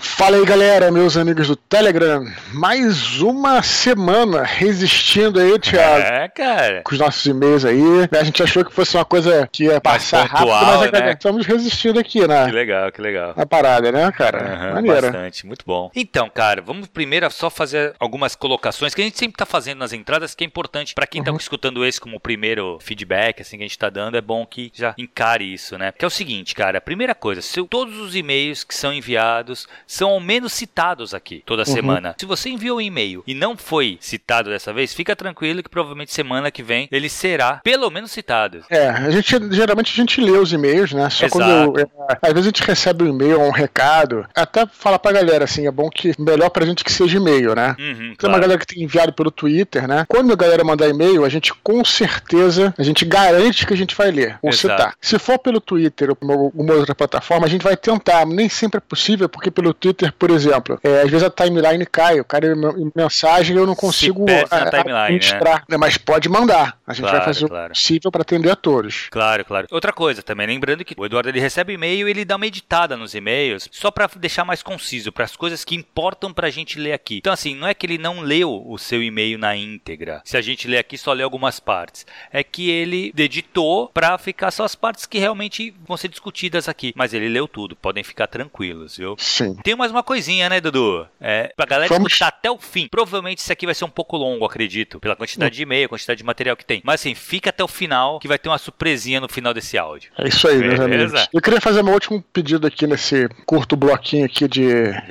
Fala aí galera, meus amigos do Telegram. Mais uma semana resistindo aí, Thiago. É, cara. Com os nossos e-mails aí. A gente achou que fosse uma coisa que ia passar pontual, rápido, mas é né? estamos resistindo aqui na, Que legal, que legal. na parada, né, cara? Aham, Maneiro. bastante, muito bom. Então, cara, vamos primeiro só fazer algumas colocações que a gente sempre tá fazendo nas entradas, que é importante pra quem tá escutando esse como primeiro feedback, assim, que a gente tá dando, é bom que já encare isso, né? Que é o seguinte, cara, a primeira coisa, se todos os e-mails que são enviados são ao menos citados aqui toda semana. Se você enviou um e-mail e não foi citado dessa vez, fica tranquilo que provavelmente semana que vem ele será pelo menos citado. É, a gente geralmente a gente lê os e-mails, né? Só Exato. quando. é, às vezes a gente recebe um e-mail ou um recado. Até falar pra galera assim, é bom que melhor pra gente que seja e-mail, né? Uhum, Tem uma claro. galera que tem enviado pelo Twitter, né? Quando a galera mandar e-mail, a gente com certeza, a gente garante que a gente vai ler ou citar. Se for pelo Twitter ou por alguma outra plataforma, a gente vai tentar. Nem sempre é possível, porque pelo Twitter, por exemplo, é, às vezes a timeline cai, o cara em mensagem eu não consigo perde na a- a- timeline, né? administrar, né? Mas pode mandar. A gente Claro, vai fazer claro. o possível para atender a todos. Claro, claro. Outra coisa também, lembrando que o Eduardo ele recebe e-mail e ele dá uma editada nos e-mails, só pra deixar mais conciso, para as coisas que importam pra gente ler aqui. Então assim, não é que ele não leu o seu e-mail na íntegra. Se a gente lê aqui só lê algumas partes, é que ele editou pra ficar só as partes que realmente vão ser discutidas aqui, mas ele leu tudo, podem ficar tranquilos, viu? Sim. Tem mais uma coisinha, né, Dudu? É, pra galera Vamos- escutar até o fim. Provavelmente isso aqui vai ser um pouco longo, acredito, pela quantidade de e-mail, quantidade de material que tem. Mas assim, fica até o final, que vai ter uma surpresinha no final desse áudio. É isso aí, meus Beleza. amigos. Eu queria fazer meu último pedido aqui nesse curto bloquinho aqui de,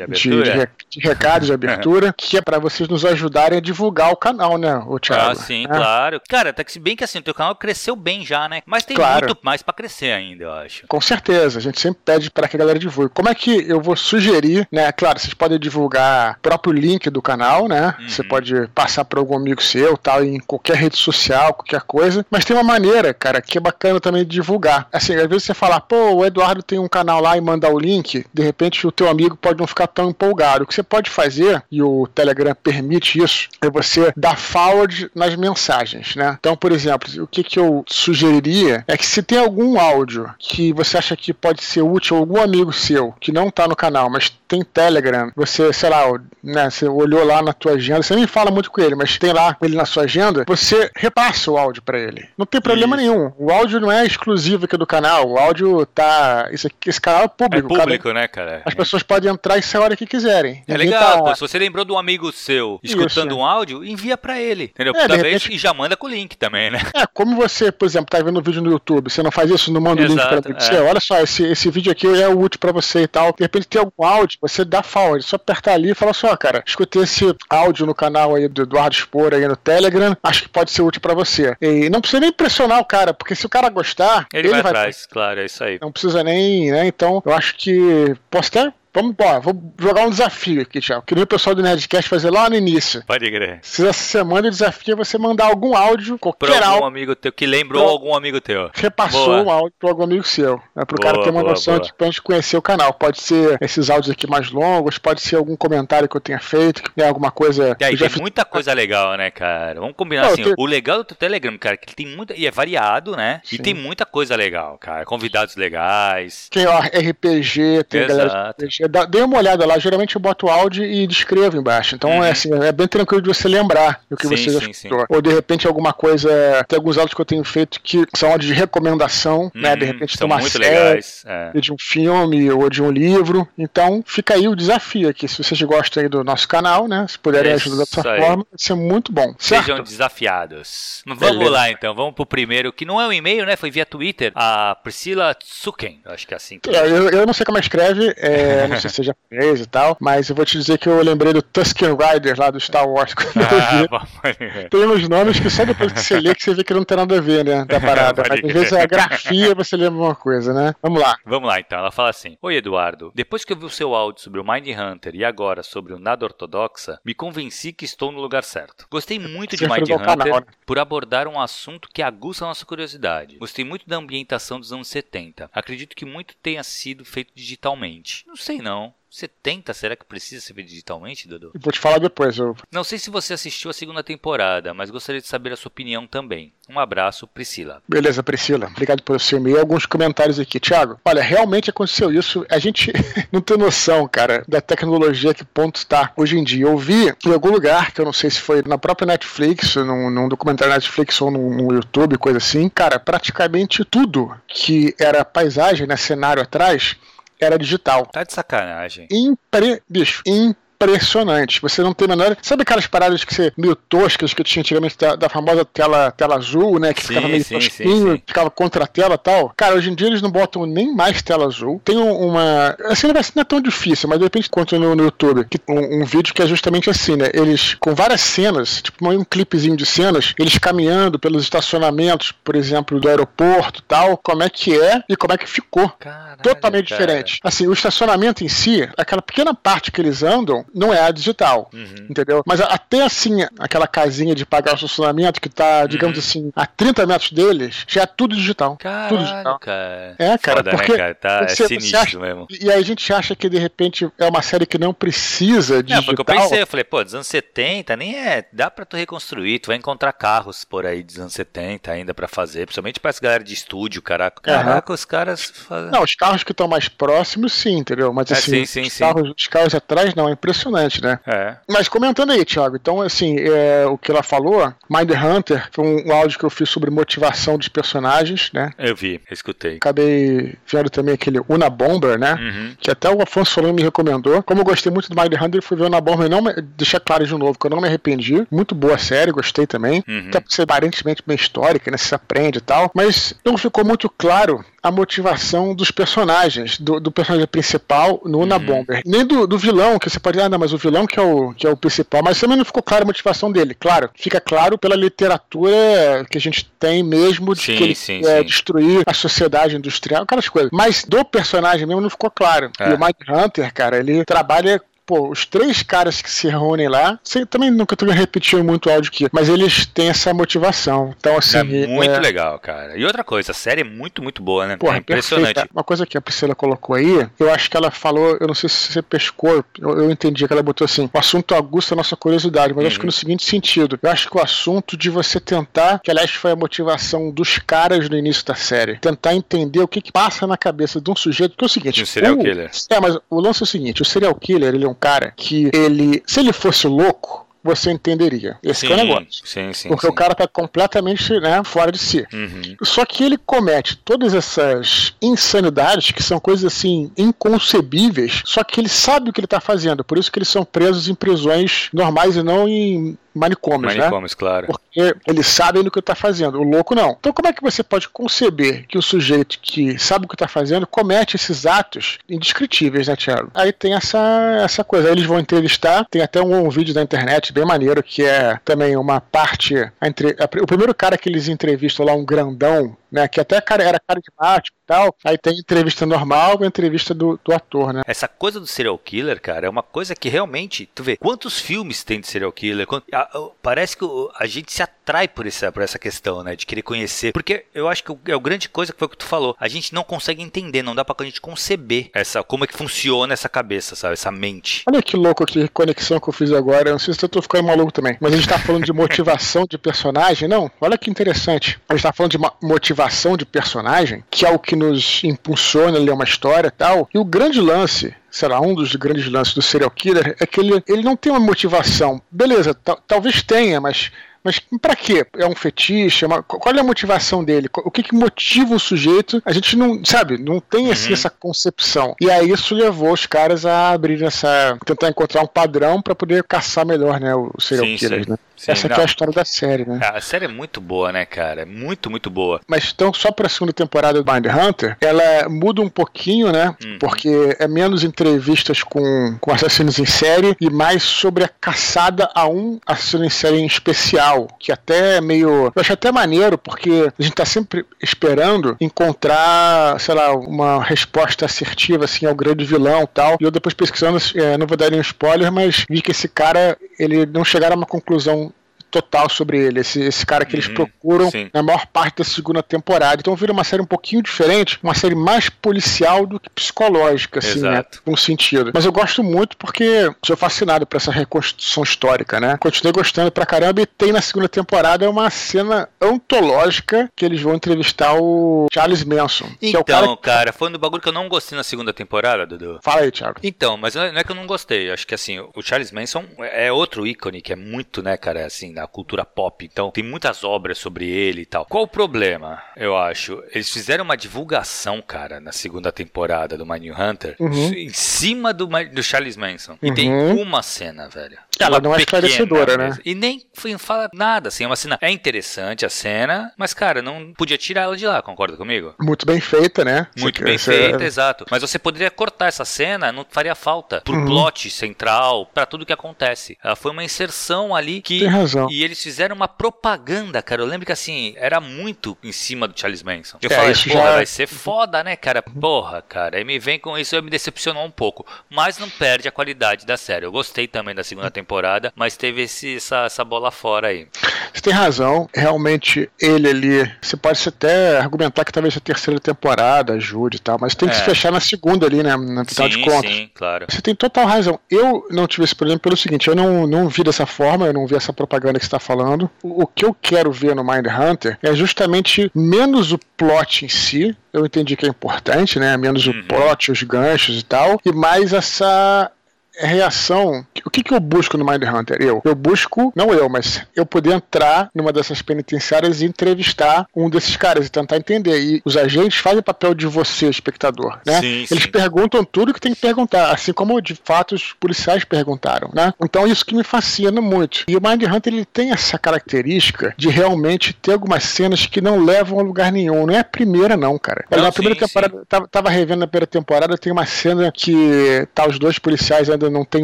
de, de re- de recados de abertura, que é pra vocês nos ajudarem a divulgar o canal, né, o Thiago? Ah, sim, É. claro. Cara, tá que se bem que assim, o teu canal cresceu bem já, né? Mas tem Claro. muito mais pra crescer ainda, eu acho. Com certeza, a gente sempre pede para que a galera divulgue. Como é que eu vou sugerir, né? Claro, vocês podem divulgar o próprio link do canal, né? Uhum. Você pode passar para algum amigo seu, tal, em qualquer rede social, qualquer coisa. Mas tem uma maneira, cara, que é bacana também de divulgar. Assim, às vezes você fala, pô, o Eduardo tem um canal lá e mandar o link, de repente o teu amigo pode não ficar tão empolgado. O que você pode fazer, e o Telegram permite isso, é você dar forward nas mensagens, né? Então, por exemplo, o que, que eu sugeriria é que se tem algum áudio que você acha que pode ser útil a algum amigo seu que não tá no canal, mas tem Telegram, você, sei lá, né, você olhou lá na tua agenda, você nem fala muito com ele, mas tem lá ele na sua agenda, você repassa o áudio pra ele. Não tem problema Isso. nenhum. O áudio não é exclusivo aqui do canal, o áudio tá. Aqui, esse canal é É público. cada- público, né, cara? as pessoas podem entrar e sair a hora que quiserem. É Ninguém legal, tá- pô. Se você lembrou de um amigo seu escutando Isso. um áudio, envia pra ele. Entendeu? É, de Toda vez repente- e já manda com o link também, né? É, como você, por exemplo, tá vendo um vídeo no YouTube, você não faz isso, não manda o link pra é. Você, olha só, esse, esse vídeo aqui é útil pra você e tal. De repente tem algum áudio, você dá forward, só apertar ali e falar só, cara, escutei esse áudio no canal aí do Eduardo Spor aí no Telegram, acho que pode ser útil pra você. E não precisa nem pressionar o cara, porque se o cara gostar, Ele, vai atrás, claro, é isso aí. Não precisa nem, né? Então, eu acho que posso até Vamos, vou jogar um desafio aqui, Thiago. Que nem o pessoal do Nerdcast fazer lá no início. Pode crer. Se essa semana o desafio é você mandar algum áudio, Pra qualquer algum áudio, amigo teu que lembrou Pro- algum amigo teu. repassou Boa. um áudio para algum amigo seu. Né, para o Boa, cara ter uma boa, noção boa. de pra gente conhecer o canal. Pode ser esses áudios aqui mais longos, pode ser algum comentário que eu tenha feito, que é alguma coisa. E aí, tem fiz- muita coisa legal, né, cara? Vamos combinar Não, assim. tem- O legal do teu Telegram, cara, é que ele tem muita. E é variado, né? E Sim. tem muita coisa legal, cara. Convidados legais. Tem ó, RPG, tem galera Exato. de RPG. Dá- Dê uma olhada lá. Geralmente eu boto o áudio e descrevo embaixo. Então Uhum. é assim, é bem tranquilo de você lembrar do que Sim, você já sim, escutou. Ou de repente alguma coisa. Tem alguns áudios que eu tenho feito que são áudios de recomendação, né? De Uhum, repente de uma muito série, legais. É. de um filme ou de um livro. Então fica aí o desafio aqui. Se vocês gostam aí do nosso canal, né? Se puderem Isso ajudar dessa aí. forma, vai ser muito bom. Certo? Sejam desafiados. Vamos Beleza. lá então, vamos pro primeiro, que não é um e-mail, né? Foi via Twitter. A Priscila Tsuken, eu acho que é assim que É, eu, eu não sei como escreve, é, não sei se é japonês e tal, mas eu vou te dizer que eu lembrei do Tusken Rider lá do Star Wars quando eu Ah, Tem uns nomes que só depois que você lê que você vê que não tem nada a ver, né? Da parada. Mas às vezes a grafia você lembra uma coisa, né? Vamos lá. Vamos lá então, ela fala assim: Oi Eduardo, depois que eu vi o seu áudio sobre o Mind Hunter e agora sobre o Nada Ortodoxa, me convenci que estou no lugar certo. Gostei muito de Mind Hunter né? por abordar um assunto que aguça a nossa curiosidade. Gostei muito da ambientação dos anos 70. Acredito que muito tenha sido feito digitalmente. Não sei sei não. 70, será que precisa ser feito digitalmente, Dudu? Vou te falar depois. Eu... Não sei se você assistiu a segunda temporada, mas gostaria de saber a sua opinião também. Um abraço, Priscila. Beleza, Priscila. Obrigado pelo seu e-mail. Alguns comentários aqui. Tiago, olha, realmente aconteceu isso. A gente não tem noção, cara, da tecnologia que ponto está hoje em dia. Eu vi em algum lugar, que eu não sei se foi na própria Netflix, num, num documentário Netflix ou no, no YouTube, coisa assim. Cara, praticamente tudo que era paisagem, né, cenário atrás, era digital. Tá de sacanagem. Impre... Bicho, impressionante impressionante. Você não tem a menor. Sabe aquelas paradas que você meio toscas que tinha antigamente da, da, famosa tela, tela azul, né? Que sim, ficava meio sim, tosquinho, sim, ficava contra a tela e tal. Cara, hoje em dia eles não botam nem mais tela azul. Tem uma. Assim, não é tão difícil, mas de repente encontra no, no YouTube que, um, um, vídeo que é justamente assim, né? Eles, com várias cenas, tipo um clipezinho de cenas, eles caminhando pelos estacionamentos, por exemplo, do aeroporto tal, como é que é e como é que ficou. Caralho, Totalmente cara. diferente. Assim, o estacionamento em si, aquela pequena parte que eles andam, não é a digital, uhum. entendeu? Mas até assim, aquela casinha de pagar o estacionamento que tá, digamos uhum. assim, a 30 metros deles, já é tudo digital. Caralho, tudo digital. cara. É, cara, Foda, né, porque né, cara? Tá, é você, é sinistro acha, mesmo. E aí a gente acha que de repente é uma série que não precisa de. É, foi o que eu pensei, eu falei, pô, dos anos 70 nem é, dá pra tu reconstruir, tu vai encontrar carros por aí dos anos 70 ainda pra fazer, principalmente pra essa galera de estúdio, caraca. Caraca, uhum. os caras fazem... Não, os carros que estão mais próximos, sim, entendeu? Mas é, assim, sim, sim, os, sim. Carros, os carros atrás não, é impressionante, né? É. Mas comentando aí, Thiago, então assim, é, o que ela falou, Mind Hunter, foi um, um, áudio que eu fiz sobre motivação dos personagens, né? Eu vi, escutei. Acabei vendo também aquele Una Bomber, né? Uhum. Que até o Afonso Solano me recomendou. Como eu gostei muito do Mind Hunter, fui ver Una Bomber, não me, deixar claro de novo que eu não me arrependi. Muito boa série, gostei também. Uhum. Até por ser aparentemente bem histórica, né? Se aprende e tal. Mas não ficou muito claro a motivação dos personagens, do, do personagem principal no Una uhum. Bomber. Nem do, do, vilão, que você pode, ah, não, mas o vilão que é o, que é o principal, mas também não ficou clara a motivação dele. Claro, fica claro pela literatura que a gente tem mesmo de sim, que ele sim, é, sim. destruir a sociedade industrial, aquelas coisas. Mas do personagem mesmo não ficou claro. É. E o Mike Hunter, cara, ele trabalha pô, os três caras que se reúnem lá, sei, também nunca tô repetindo muito o áudio aqui, mas eles têm essa motivação. Então, assim. É muito é... legal, cara. E outra coisa, a série é muito, muito boa, né? Porra, é impressionante. Perfeita. Uma coisa que a Priscila colocou aí, eu acho que ela falou, eu não sei se você pescou, eu, eu entendi que ela botou assim: o assunto aguça a nossa curiosidade, mas uhum. acho que no seguinte sentido, eu acho que o assunto de você tentar, que aliás foi a motivação dos caras no início da série, tentar entender o que, que passa na cabeça de um sujeito, que é o seguinte. O serial o, killer. É, mas o lance é o seguinte: o serial killer, ele é um cara que ele, se ele fosse louco, você entenderia. Esse sim, é o negócio. Sim, sim, Porque sim. o cara tá completamente né, fora de si. Uhum. Só que ele comete todas essas insanidades que são coisas assim inconcebíveis, só que ele sabe o que ele tá fazendo. Por isso que eles são presos em prisões normais e não em manicômios, manicômios né? claro. Porque eles sabem do que está fazendo, o louco não. Então como é que você pode conceber que o sujeito que sabe o que está fazendo comete esses atos indescritíveis, né, Tiago? Aí tem essa, essa coisa, aí eles vão entrevistar, tem até um, um vídeo da internet bem maneiro que é também uma parte, entre, a, o primeiro cara que eles entrevistam lá, um grandão, né? Que até cara, era carismático e tal. Aí tem entrevista normal e entrevista do, do ator, né? Essa coisa do serial killer, cara, é uma coisa que realmente, tu vê, quantos filmes tem de serial killer? a, a, parece que a gente se atrai por essa, por essa questão, né? De querer conhecer. Porque eu acho que é a grande coisa que foi o que tu falou. A gente não consegue entender, não dá pra gente conceber essa, como é que funciona essa cabeça, sabe? Essa mente. Olha que louco que conexão que eu fiz agora. Eu não sei se eu tô ficando maluco também. Mas a gente tá falando de motivação de personagem. Não, olha que interessante. A gente tá falando de motivação motivação de personagem, que é o que nos impulsiona a ler uma história e tal. E o grande lance sei lá, um dos grandes lances do serial killer é que ele, ele não tem uma motivação. Beleza, talvez tenha, mas mas para quê? É um fetiche? É uma... Qual é a motivação dele? O que, que motiva o sujeito? A gente não, sabe, não tem assim, uhum. essa concepção. E aí isso levou os caras a abrir essa. tentar encontrar um padrão para poder caçar melhor, né, o serial sim, killer, sim. né? Sim, Essa aqui é a história da série, né? A série é muito boa, né, cara? Muito, muito boa. Mas então, só pra segunda temporada do Mind Hunter, ela muda um pouquinho, né? Uhum. Porque é menos entrevistas com, com assassinos em série e mais sobre a caçada a um assassino em série em especial, que até é meio. Eu acho até maneiro, porque a gente tá sempre esperando encontrar, sei lá, uma resposta assertiva, assim, ao grande vilão e tal. E eu depois pesquisando, é, não vou dar nenhum spoiler, mas vi que esse cara, ele não chegaram a uma conclusão total sobre ele. Esse, esse cara que eles Uhum, procuram sim. na maior parte da segunda temporada. Então vira uma série um pouquinho diferente, uma série mais policial do que psicológica, assim, né? Exato. Com sentido. Mas eu gosto muito porque sou fascinado por essa reconstrução histórica, né? Continuei gostando pra caramba e tem na segunda temporada uma cena antológica que eles vão entrevistar o Charles Manson. que é Então, cara. cara, foi um do bagulho que eu não gostei na segunda temporada, Dudu. Fala aí, Thiago. Então, mas não é é que eu não gostei. Acho que assim, o Charles Manson é outro ícone que é muito, né, cara, assim, na cultura pop. Então, tem muitas obras sobre ele e tal. Qual o problema, eu acho? Eles fizeram uma divulgação, cara, na segunda temporada do Mindhunter Uhum. em cima do, do Charles Manson. E tem Uhum. uma cena, velho. Ela não é pequena esclarecedora, né? E nem fala nada, assim, é uma cena. É interessante a cena, mas, cara, não podia tirar ela de lá, concorda comigo? Muito bem feita, né? Muito Você- bem feita, exato. Mas você poderia cortar essa cena, não faria falta. Pro Uhum. plot central, pra tudo que acontece. Ela foi uma inserção ali que. Tem razão. E eles fizeram uma propaganda, cara. Eu lembro que assim, era muito em cima do Charles Manson. Eu É, falei, porra, já- vai ser foda, né, cara? Porra, cara. Aí me vem com isso, eu me decepcionou um pouco. Mas não perde a qualidade da série. Eu gostei também da segunda temporada, mas teve esse, essa, essa bola fora aí. Você tem razão, realmente ele ali. Você pode até argumentar que talvez a terceira temporada ajude e tal, mas tem que É. se fechar na segunda ali, né? No final de contas. sim, claro. Você tem total razão. Eu não tive esse problema pelo seguinte: eu não, não vi dessa forma, eu não vi essa propaganda que você está falando. O, o que eu quero ver no Mind Hunter é justamente menos o plot em si. Eu entendi que é importante, né? Menos Uhum. o plot, os ganchos e tal, e mais essa reação. O que, que eu busco no Mind Hunter? Eu. Eu busco, não eu, mas eu poder entrar numa dessas penitenciárias e entrevistar um desses caras e tentar entender. E os agentes fazem o papel de você, espectador, né? Sim, Eles sim. perguntam tudo que tem que perguntar, assim como de fato os policiais perguntaram, né? Então isso que me fascina muito. E o Mind Hunter ele tem essa característica de realmente ter algumas cenas que não levam a lugar nenhum. Não é a primeira, não, cara. Não, na primeira sim, temporada, tava, tava revendo na primeira temporada, tem uma cena que tá os dois policiais ainda não tem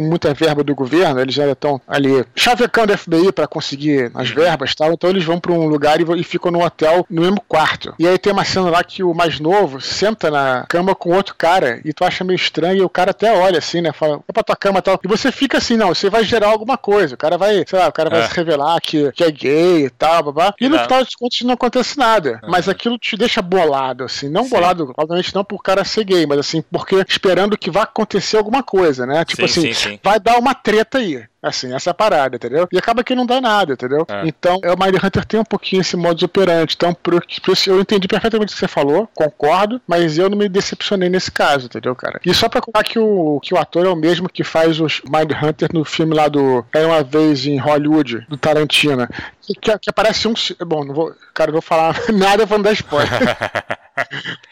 muita verba do governo, eles ainda estão ali chavecando o FBI para conseguir as Uhum. verbas e tal, então eles vão para um lugar e, e ficam no hotel no mesmo quarto. E aí tem uma cena lá que o mais novo senta na cama com outro cara e tu acha meio estranho e o cara até olha assim, né? Fala, vai pra tua cama e tal. E você fica assim, não, você vai gerar alguma coisa. O cara vai, sei lá, o cara vai É. se revelar que, que é gay e tal, babá. E no Não. final dos contos não acontece nada. Uhum. Mas aquilo te deixa bolado, assim. Não Sim. bolado, obviamente não por cara ser gay, mas assim, porque esperando que vá acontecer alguma coisa, né? Tipo Sim, assim, sim, sim. vai dar uma treta aí. Assim, essa parada, entendeu? E acaba que não dá nada, entendeu? É. Então, é, o Mind Hunter tem um pouquinho esse modus operandi. Então, por, isso eu entendi perfeitamente o que você falou, concordo, mas eu não me decepcionei nesse caso, entendeu, cara? E só pra contar que o, que o ator é o mesmo que faz os Mind Hunter no filme lá do Era uma vez em Hollywood, do Tarantino. Que, que, que aparece um. Bom, não vou. Cara, não vou falar nada pra não dar spoiler.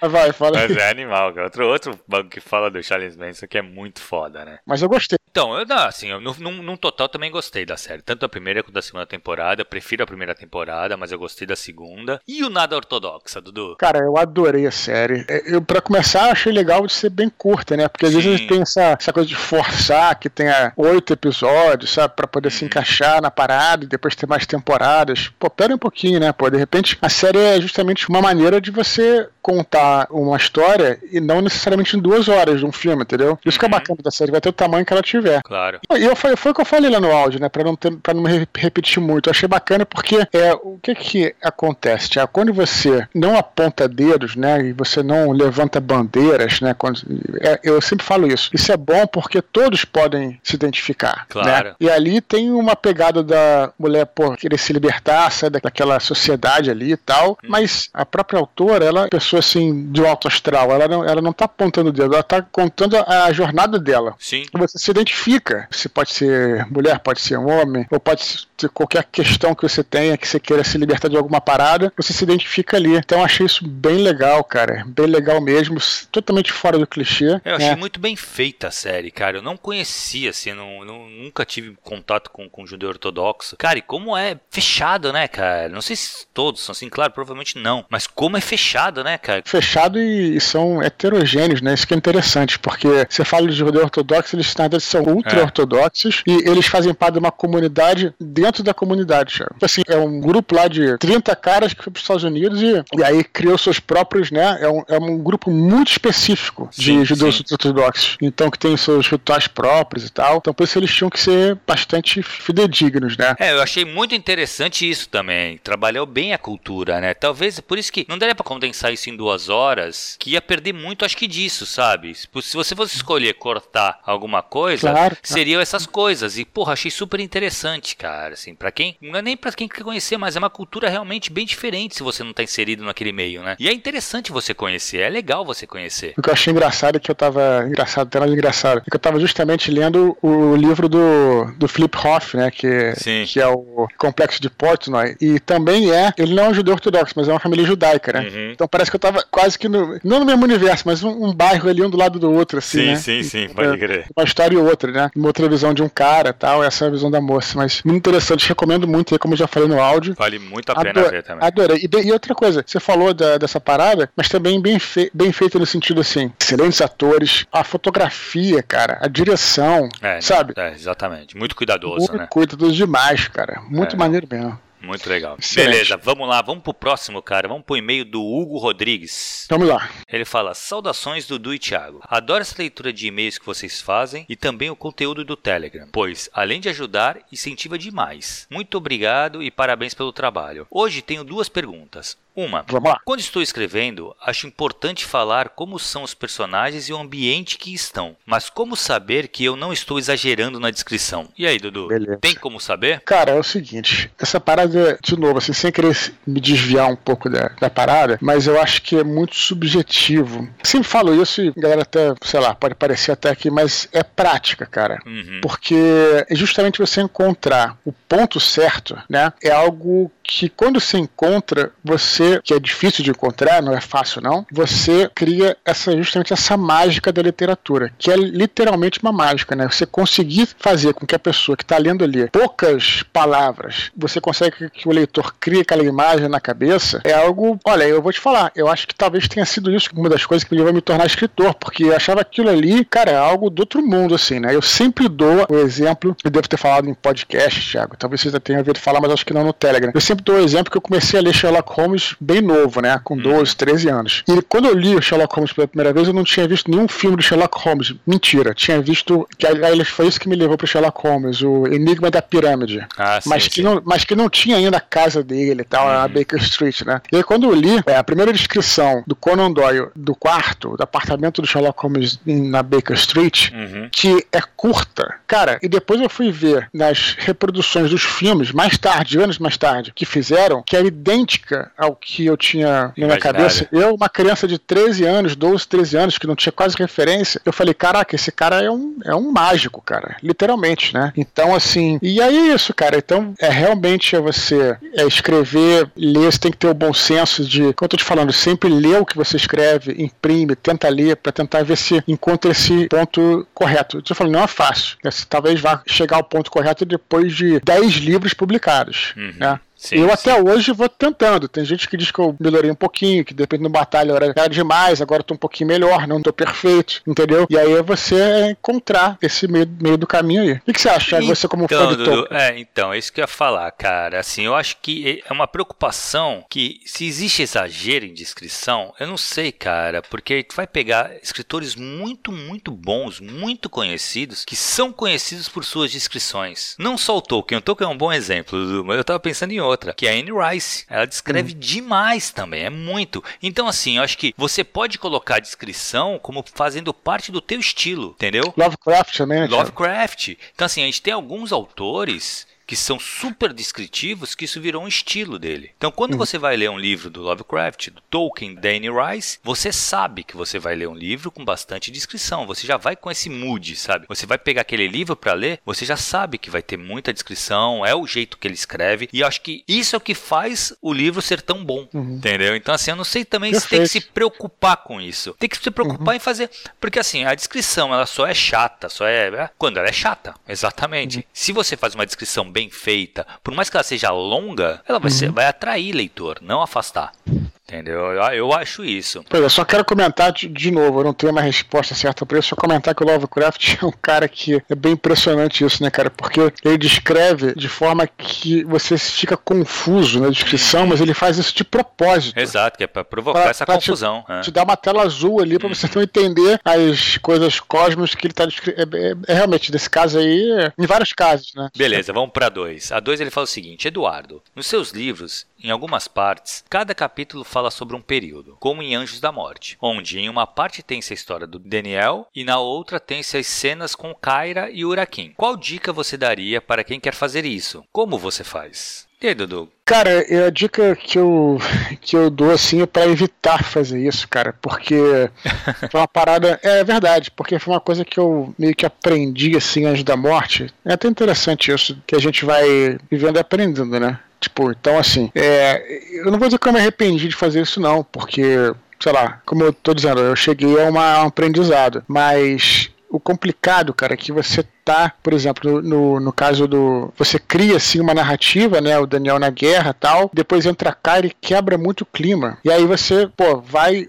Mas vai, fala. Mas é animal, cara. Outro, outro bagulho que fala do Charles Manson que é muito foda, né? Mas eu gostei. Então, eu, assim, eu, num, total também gostei da série. Tanto da primeira quanto da segunda temporada. Eu prefiro a primeira temporada, mas eu gostei da segunda. E o Nada Ortodoxa, Dudu? Cara, eu adorei a série. É, Eu, para começar, achei legal de ser bem curta, né? Porque às vezes a Sim. gente tem essa, essa coisa de forçar que tenha oito episódios, sabe? Pra poder Uhum. se encaixar na parada e depois ter mais temporadas. Pô, pera um pouquinho, né? Pô, de repente, a série é justamente uma maneira de você contar uma história e não necessariamente em duas horas de um filme, entendeu? Isso que é Uhum. bacana da série, vai ter o tamanho que ela tiver. Claro. E eu, foi, foi o que eu falei lá no áudio, né? Pra não, ter, pra não me re- repetir muito. Eu achei bacana porque é, o que que acontece, Tiago? Quando você não aponta dedos, né? E você não levanta bandeiras, né? Quando, é, eu sempre falo isso. Isso é bom porque todos podem se identificar. Claro. Né? E ali tem uma pegada da mulher, pô, querer se libertar, sair da- daquela sociedade ali e tal. Mas a própria autora, ela é uma pessoa assim, de alto astral. Ela não, ela não tá apontando o dedo, ela tá contando a, a jornada dela Sim. você se identifica. Se pode ser mulher, pode ser um homem, ou pode ser qualquer questão que você tenha, que você queira se libertar de alguma parada, você se identifica ali. Então eu achei isso bem legal, cara. Bem legal mesmo, totalmente fora do clichê. Eu achei né? muito bem feita a série, cara. Eu não conhecia, assim, não, não- nunca tive contato com, com judeu ortodoxo. Cara, e como é fechado, né, cara? Não sei se todos são assim, claro, provavelmente não. Mas como é fechado, né, cara? Fechado e, e são heterogêneos, né? Isso que é interessante, porque você fala de judeu ortodoxo, eles na verdade são são ultra-ortodoxos é. e eles fazem parte de uma comunidade dentro da comunidade, Thiago. Assim, é um grupo lá de 30 caras que foi para os Estados Unidos e, e aí criou seus próprios, né? É um, é um grupo muito específico de sim, judeus ortodoxos. Então, que tem seus rituais próprios e tal. Então, por isso eles tinham que ser bastante fidedignos, né? É, eu achei muito interessante isso também. Trabalhou bem a cultura, né? Talvez, por isso que não daria para condensar isso em duas horas, que ia perder muito, acho que disso, sabe? Se você fosse escolher cortar alguma coisa, claro, seriam essas coisas. E, porra, achei super interessante, cara. Assim, para quem. Não é nem pra quem quer conhecer, mas é uma cultura realmente bem diferente se você não tá inserido naquele meio, né? E é interessante você conhecer, é legal você conhecer. O que eu achei engraçado é que eu tava. Engraçado, até mais engraçado. É que eu tava justamente lendo o livro do, do Flip Hoff, né? Que, Sim. que é o Complexo de Portnoy. E também é. Ele não é um judeu ortodoxo, mas é uma família judaica, né? Uhum. Então parece que eu tava quase que no. Não no mesmo universo, mas um, um bairro ali um do lado do outro, assim. Sim, né? sim, sim, pode crer. Uma história e outra, né? Uma outra visão de um cara tal, essa é a visão da moça. Mas muito interessante, recomendo muito, como eu já falei no áudio. Vale muito a pena ver também. Adorei. E, e, outra coisa, você falou da, dessa parada, mas também bem, fe, bem feito no sentido assim: excelentes atores, a fotografia, cara, a direção, é, sabe? É, exatamente. Muito cuidadoso, muito né? Cuidadoso demais, cara. Muito é. maneiro mesmo. Muito legal. Excelente. Beleza, vamos lá, vamos pro próximo, cara. Vamos pro e-mail do Hugo Rodrigues. Vamos lá. Ele fala: Saudações Dudu e Thiago. Adoro essa leitura de e-mails que vocês fazem e também o conteúdo do Telegram, pois, além de ajudar, incentiva demais. Muito obrigado e parabéns pelo trabalho. Hoje tenho duas perguntas. Uma, quando estou escrevendo, acho importante falar como são os personagens e o ambiente que estão, mas como saber que eu não estou exagerando na descrição? E aí, Dudu? Beleza. Tem como saber? Cara, é o seguinte, essa parada, de novo, assim, sem querer me desviar um pouco da, da parada, mas eu acho que é muito subjetivo. Sempre falo isso e a galera até, sei lá, pode parecer até aqui, mas é prática, cara. Uhum. Porque é justamente você encontrar o ponto certo, né? É algo que quando se encontra, você, que é difícil de encontrar, não é fácil não, você cria essa justamente essa mágica da literatura, que é literalmente uma mágica, né? Você conseguir fazer com que a pessoa que está lendo ali poucas palavras, você consegue que o leitor crie aquela imagem na cabeça, é algo, olha, eu vou te falar, eu acho que talvez tenha sido isso uma das coisas que me levou a me tornar escritor, porque eu achava aquilo ali, cara, é algo do outro mundo, assim, né? Eu sempre dou o exemplo, eu devo ter falado em podcast, Thiago, talvez você já tenha ouvido falar, mas acho que não no Telegram. Eu sempre dou o exemplo que eu comecei a ler Sherlock Holmes bem novo, né? Com 12, uhum. 13 anos. E quando eu li o Sherlock Holmes pela primeira vez, eu não tinha visto nenhum filme do Sherlock Holmes. Mentira. Tinha visto. Que aí foi isso que me levou pro Sherlock Holmes, o Enigma da Pirâmide. Ah, sim, mas, que sim. Não, mas que não tinha ainda a casa dele e tal, uhum. a Baker Street, né? E aí quando eu li, é, a primeira descrição do Conan Doyle do quarto, do apartamento do Sherlock Holmes na Baker Street, uhum. que é curta. Cara, e depois eu fui ver nas reproduções dos filmes, mais tarde, anos mais tarde, que fizeram, que era idêntica ao que eu tinha na minha cabeça. Eu, uma criança de 13 anos, 12, 13 anos, que não tinha quase referência, eu falei, caraca, esse cara é um, é um mágico, cara. Literalmente, né? Então, assim, e aí é isso, cara. Então, é realmente é você é escrever, ler, você tem que ter o bom senso de, como eu tô te falando, sempre ler o que você escreve, imprime, tenta ler, para tentar ver se encontra esse ponto correto. Eu tô falando, não é fácil. Você talvez vá chegar ao ponto correto depois de 10 livros publicados, uhum. né? Sim, eu sim. até hoje vou tentando. Tem gente que diz que eu melhorei um pouquinho, que depende do batalha era, era demais, agora eu tô um pouquinho melhor, não tô perfeito, entendeu? E aí é você encontrar esse meio, meio do caminho aí. O que, você acha? Então, você como fã do Tolkien? É, então, é isso que eu ia falar, cara. Assim, eu acho que é uma preocupação que se existe exagero em descrição, eu não sei, cara, porque tu vai pegar escritores muito, muito bons, muito conhecidos, que são conhecidos por suas descrições. Não só o Tolkien, o Tolkien é um bom exemplo, mas eu tava pensando em outro outra, que é a Anne Rice. Ela descreve uhum. demais também, é muito. Então, assim, eu acho que você pode colocar a descrição como fazendo parte do teu estilo, entendeu? Lovecraft também, né? Lovecraft. Então, assim, a gente tem alguns autores que são super descritivos, que isso virou um estilo dele. Então, quando uhum. você vai ler um livro do Lovecraft, do Tolkien, da Anne Rice, você sabe que você vai ler um livro com bastante descrição. Você já vai com esse mood, sabe? Você vai pegar aquele livro para ler, você já sabe que vai ter muita descrição, é o jeito que ele escreve. E acho que isso é o que faz o livro ser tão bom, uhum. entendeu? Então, assim, eu não sei também Perfeito. se tem que se preocupar com isso. Tem que se preocupar uhum. em fazer, porque assim, a descrição ela só é chata, só é, é quando ela é chata, exatamente. Uhum. Se você faz uma descrição bem feita, por mais que ela seja longa, ela vai, uhum. ser, vai atrair leitor, não afastar. Entendeu? Eu, eu acho isso. Pois é, só quero comentar de, de novo, eu não tenho uma resposta certa para isso, só comentar que o Lovecraft é um cara que é bem impressionante isso, né, cara? Porque ele descreve de forma que você fica confuso na descrição, mas ele faz isso de propósito. Exato, que é pra provocar pra, essa pra confusão. Te, é. te dar uma tela azul ali pra você não entender as coisas cósmicas que ele tá descrevendo. É, é, é, realmente, nesse caso aí, em vários casos, né? Beleza, vamos pra dois. A dois ele fala o seguinte: Eduardo, nos seus livros, em algumas partes, cada capítulo fala sobre um período, como em Anjos da Morte, onde em uma parte tem-se a história do Daniel e na outra tem-se as cenas com Kyra e Urakin. Qual dica você daria para quem quer fazer isso? Como você faz? E aí, Dudu? Cara, é a dica que eu, que eu dou assim é pra evitar fazer isso, cara, porque foi uma parada. É verdade, porque foi uma coisa que eu meio que aprendi assim antes da morte. É até interessante isso, que a gente vai vivendo e aprendendo, né? Tipo, então assim, é, eu não vou dizer que eu me arrependi de fazer isso, não, porque, sei lá, como eu tô dizendo, eu cheguei a, uma, a um aprendizado, mas o complicado, cara, é que você tá, por exemplo, no, no, caso do. Você cria assim uma narrativa, né? O Daniel na guerra tal, depois entra a cara e quebra muito o clima. E aí você, pô, vai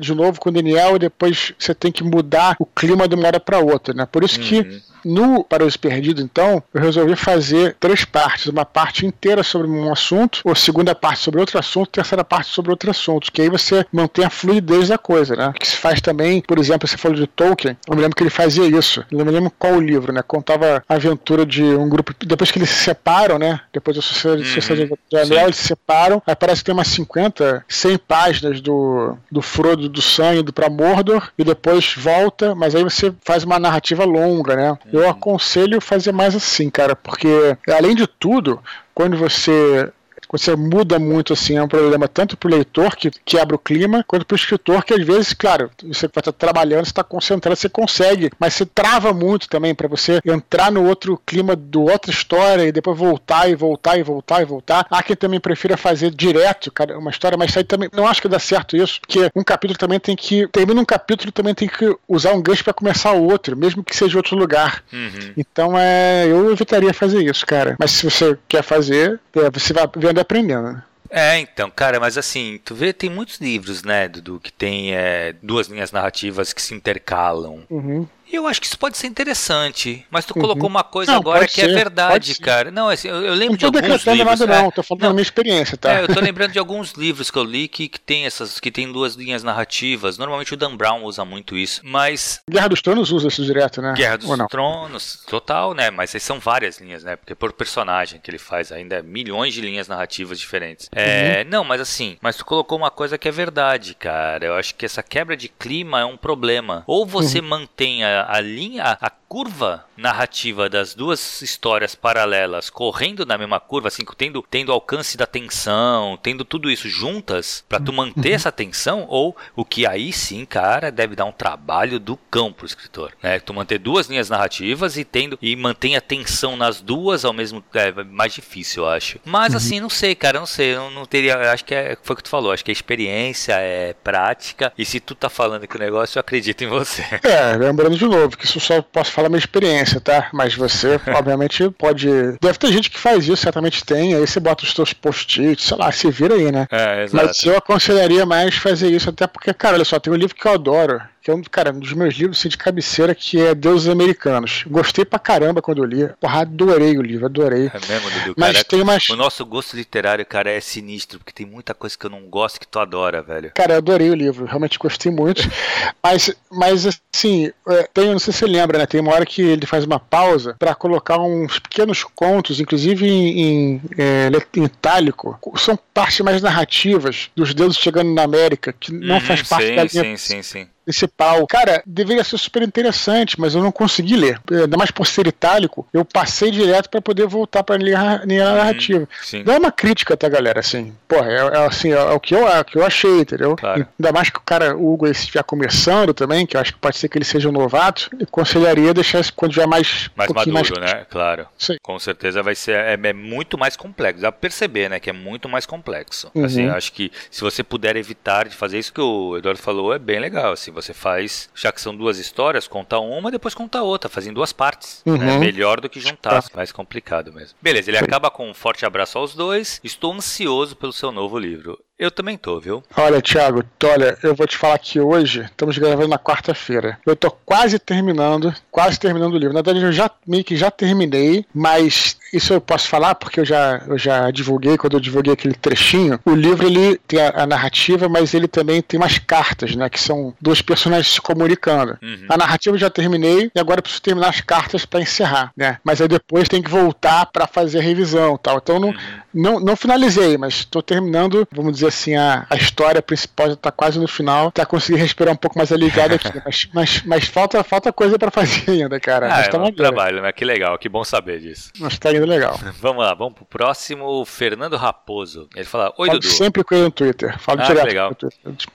de novo com o Daniel e depois você tem que mudar o clima de uma hora para outra, né? Por isso uhum. que no Paraíso Perdido, então, eu resolvi fazer três partes. Uma parte inteira sobre um assunto, ou segunda parte sobre outro assunto, terceira parte sobre outro assunto. Que aí você mantém a fluidez da coisa, né? Que se faz também, por exemplo, você falou de Tolkien, eu me lembro que ele fazia isso. Eu não me lembro qual o livro, né? Contava a aventura de um grupo. Depois que eles se separam, né? Depois da Sociedade, uhum. Sociedade de Anel, eles se separam. Aí parece que tem umas 50, 100 páginas do, do Frodo, do Sam indo pra Mordor, e depois volta, mas aí você faz uma narrativa longa, né? Eu aconselho fazer mais assim, cara, porque além de tudo, quando você você muda muito assim, é um problema tanto para o leitor, que quebra o clima, quanto para o escritor, que às vezes, claro, você vai estar trabalhando, você está concentrado, você consegue, mas você trava muito também para você entrar no outro clima do outra história e depois voltar e voltar e voltar e voltar. Há quem também prefira fazer direto uma história, mas aí também não acho que dá certo isso, porque um capítulo também tem que. Termina um capítulo também tem que usar um gancho para começar o outro, mesmo que seja outro lugar. Uhum. Então é, eu evitaria fazer isso, cara. Mas se você quer fazer, é, você vai vendo aprendendo, né? É, então, cara, mas assim, tu vê, tem muitos livros, né, Dudu, que tem é, duas linhas narrativas que se intercalam. Uhum. E eu acho que isso pode ser interessante. Mas tu uhum. colocou uma coisa não, agora que é ser, é verdade, cara. Não, assim, eu, eu lembro de alguns livros. Nada, não, é, tô falando não, da minha experiência, tá? É, eu tô lembrando de alguns livros que eu li que, que tem essas, que tem duas linhas narrativas. Normalmente o Dan Brown usa muito isso. Mas. Guerra dos Tronos usa isso direto, né? Guerra dos Tronos, total, né? Mas aí são várias linhas, né? Porque por personagem que ele faz ainda é milhões de linhas narrativas diferentes. É, uhum. Não, mas assim, mas tu colocou uma coisa que é verdade, cara. Eu acho que essa quebra de clima é um problema. Ou você uhum. mantém a, a linha, a curva narrativa das duas histórias paralelas correndo na mesma curva, assim, tendo, tendo alcance da tensão, tendo tudo isso juntas para tu manter essa tensão, ou o que aí sim, cara, deve dar um trabalho do cão pro escritor, né? Tu manter duas linhas narrativas e tendo e mantém a tensão nas duas ao mesmo é mais difícil, eu acho. Mas uhum. assim, não sei, cara, não sei, eu não teria, acho que é, foi o que tu falou, acho que é experiência, é prática, e se tu tá falando que o negócio, eu acredito em você. É, lembrando de novo que isso só posso falar minha experiência, tá? Mas você, obviamente, pode. Deve ter gente que faz isso, certamente tem. Aí você bota os seus post-its, sei lá, se vira aí, né? É, exato. Mas eu aconselharia mais fazer isso, até porque, cara, olha só, tem um livro que eu adoro, que é um, cara, um dos meus livros assim, de cabeceira, que é Deuses Americanos. Gostei pra caramba quando eu li. Porra, adorei o livro, adorei. É mesmo, Dudu. Mas cara, tem umas... O nosso gosto literário, cara, é sinistro, porque tem muita coisa que eu não gosto que tu adora, velho. Cara, eu adorei o livro, realmente gostei muito. mas, mas, assim, é, tem, não sei se você lembra, né? Tem uma hora que ele faz uma pausa para colocar uns pequenos contos, inclusive em, em, é, em itálico. São partes mais narrativas dos deuses chegando na América, que não uhum, faz parte sim, da linha. Sim, sim, sim principal. Cara, deveria ser super interessante, mas eu não consegui ler. Ainda mais por ser itálico, eu passei direto para poder voltar para ler a narrativa. Sim. Dá uma crítica, tá, galera? Assim, porra, é, é assim, é, é, o que eu, é o que eu achei, entendeu? Claro. Ainda mais que o cara, o Hugo, estiver começando também, que eu acho que pode ser que ele seja um novato, eu aconselharia deixar isso quando já mais. Mais um maduro, mais... né? Claro. Sim. Com certeza vai ser. É, é, muito mais complexo. Dá pra perceber, né? Que é muito mais complexo. Uhum. Assim, acho que se você puder evitar de fazer isso que o Eduardo falou, é bem legal. Assim, você faz, já que são duas histórias, contar uma e depois contar outra, fazendo duas partes. Né? Uhum. Né? Melhor do que juntar, tá. mais complicado mesmo. Beleza, ele acaba com um forte abraço aos dois. Estou ansioso pelo seu novo livro. Eu também tô, viu? Olha, Thiago, olha, eu vou te falar que hoje, estamos gravando na quarta-feira. Eu tô quase terminando, quase terminando o livro. Na verdade, eu já meio que já terminei, mas isso eu posso falar porque eu já, eu já divulguei, quando eu divulguei aquele trechinho. O livro ele tem a, a narrativa, mas ele também tem umas cartas, né? Que são dois personagens se comunicando. Uhum. A narrativa eu já terminei e agora eu preciso terminar as cartas para encerrar, né? Mas aí depois tem que voltar para fazer a revisão tal. Então não, uhum. Não, não finalizei, mas estou terminando, vamos dizer assim, a, a história principal já tá quase no final. Tá conseguindo respirar um pouco mais aliviado aqui. mas, mas, mas falta, falta coisa para fazer ainda, cara. Ah, mas tá é um trabalho, né? Que legal, que bom saber disso. Mas tá indo legal. vamos lá, vamos pro próximo, Fernando Raposo. Ele fala, oi Falo Dudu. sempre com ele no Twitter. Falo ah, direto legal.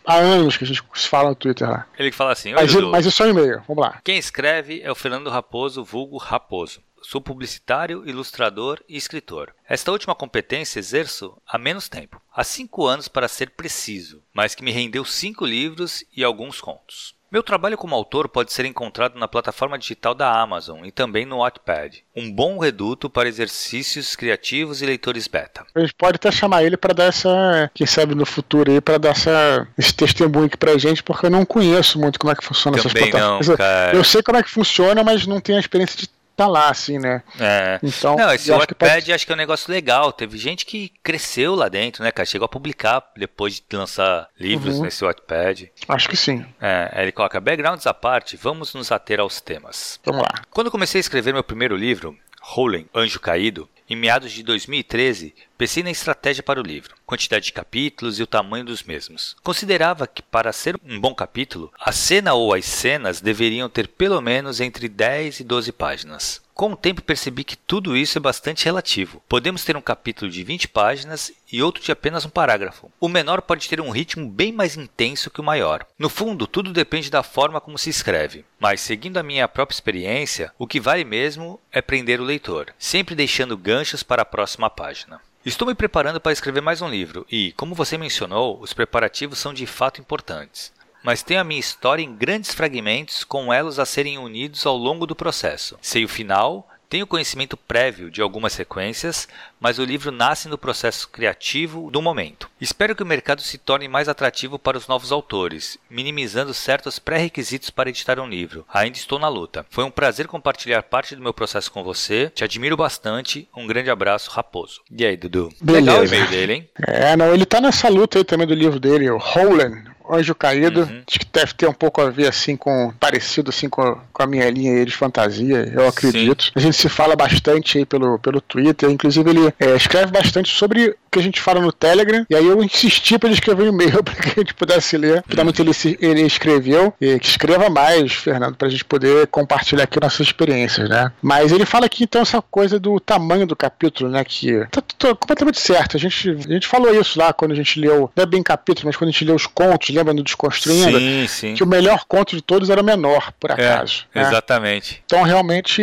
Há anos que a gente se fala no Twitter lá. Ele fala assim, oi mas, Dudu. Mas isso é um e-mail, vamos lá. Quem escreve é o Fernando Raposo, vulgo Raposo. Sou publicitário, ilustrador e escritor. Esta última competência exerço há menos tempo, há cinco anos para ser preciso, mas que me rendeu cinco livros e alguns contos. Meu trabalho como autor pode ser encontrado na plataforma digital da Amazon e também no Wattpad, um bom reduto para exercícios criativos e leitores beta. A gente pode até chamar ele para dar essa, quem sabe no futuro aí, para dar essa, esse testemunho aqui pra gente, porque eu não conheço muito como é que funciona também essas plataformas. Não, cara. Eu sei como é que funciona, mas não tenho a experiência de tá lá, assim, né? É. Então, não, esse Wattpad acho, pode... acho que é um negócio legal. Teve gente que cresceu lá dentro, né, cara? Chegou a publicar depois de lançar livros uhum. nesse Wattpad. Acho que sim. É, ele coloca backgrounds à parte, vamos nos ater aos temas. Vamos lá. Quando comecei a escrever meu primeiro livro, Hollen, Anjo Caído, em meados de 2013, pensei na estratégia para o livro, quantidade de capítulos e o tamanho dos mesmos. Considerava que, para ser um bom capítulo, a cena ou as cenas deveriam ter pelo menos entre 10 e 12 páginas. Com o tempo percebi que tudo isso é bastante relativo. Podemos ter um capítulo de 20 páginas e outro de apenas um parágrafo. O menor pode ter um ritmo bem mais intenso que o maior. No fundo, tudo depende da forma como se escreve. Mas, seguindo a minha própria experiência, o que vale mesmo é prender o leitor, sempre deixando ganchos para a próxima página. Estou me preparando para escrever mais um livro e, como você mencionou, os preparativos são de fato importantes mas tenho a minha história em grandes fragmentos com elos a serem unidos ao longo do processo. Sei o final, tenho conhecimento prévio de algumas sequências, mas o livro nasce no processo criativo do momento. Espero que o mercado se torne mais atrativo para os novos autores, minimizando certos pré-requisitos para editar um livro. Ainda estou na luta. Foi um prazer compartilhar parte do meu processo com você. Te admiro bastante. Um grande abraço, Raposo. E aí, Dudu? Beleza. Legal o e-mail dele, hein? É, não, ele tá nessa luta aí também do livro dele, o Howland. Anjo Caído, uhum. acho que deve ter um pouco a ver assim com parecido assim com, com a minha linha de fantasia, eu acredito. Sim. A gente se fala bastante aí pelo, pelo Twitter, inclusive ele é, escreve bastante sobre o que a gente fala no Telegram, e aí eu insisti para ele escrever um e-mail para que a gente pudesse ler. Finalmente ele, ele escreveu, e que escreva mais, Fernando, para a gente poder compartilhar aqui nossas experiências, né? Mas ele fala aqui então essa coisa do tamanho do capítulo, né? Que tá, tá completamente certo. A gente, a gente falou isso lá quando a gente leu, não é bem capítulo, mas quando a gente leu os contos, lembra no Desconstruindo? Sim, sim. Que o melhor conto de todos era o menor, por é, acaso. É, né? Exatamente. Então, realmente,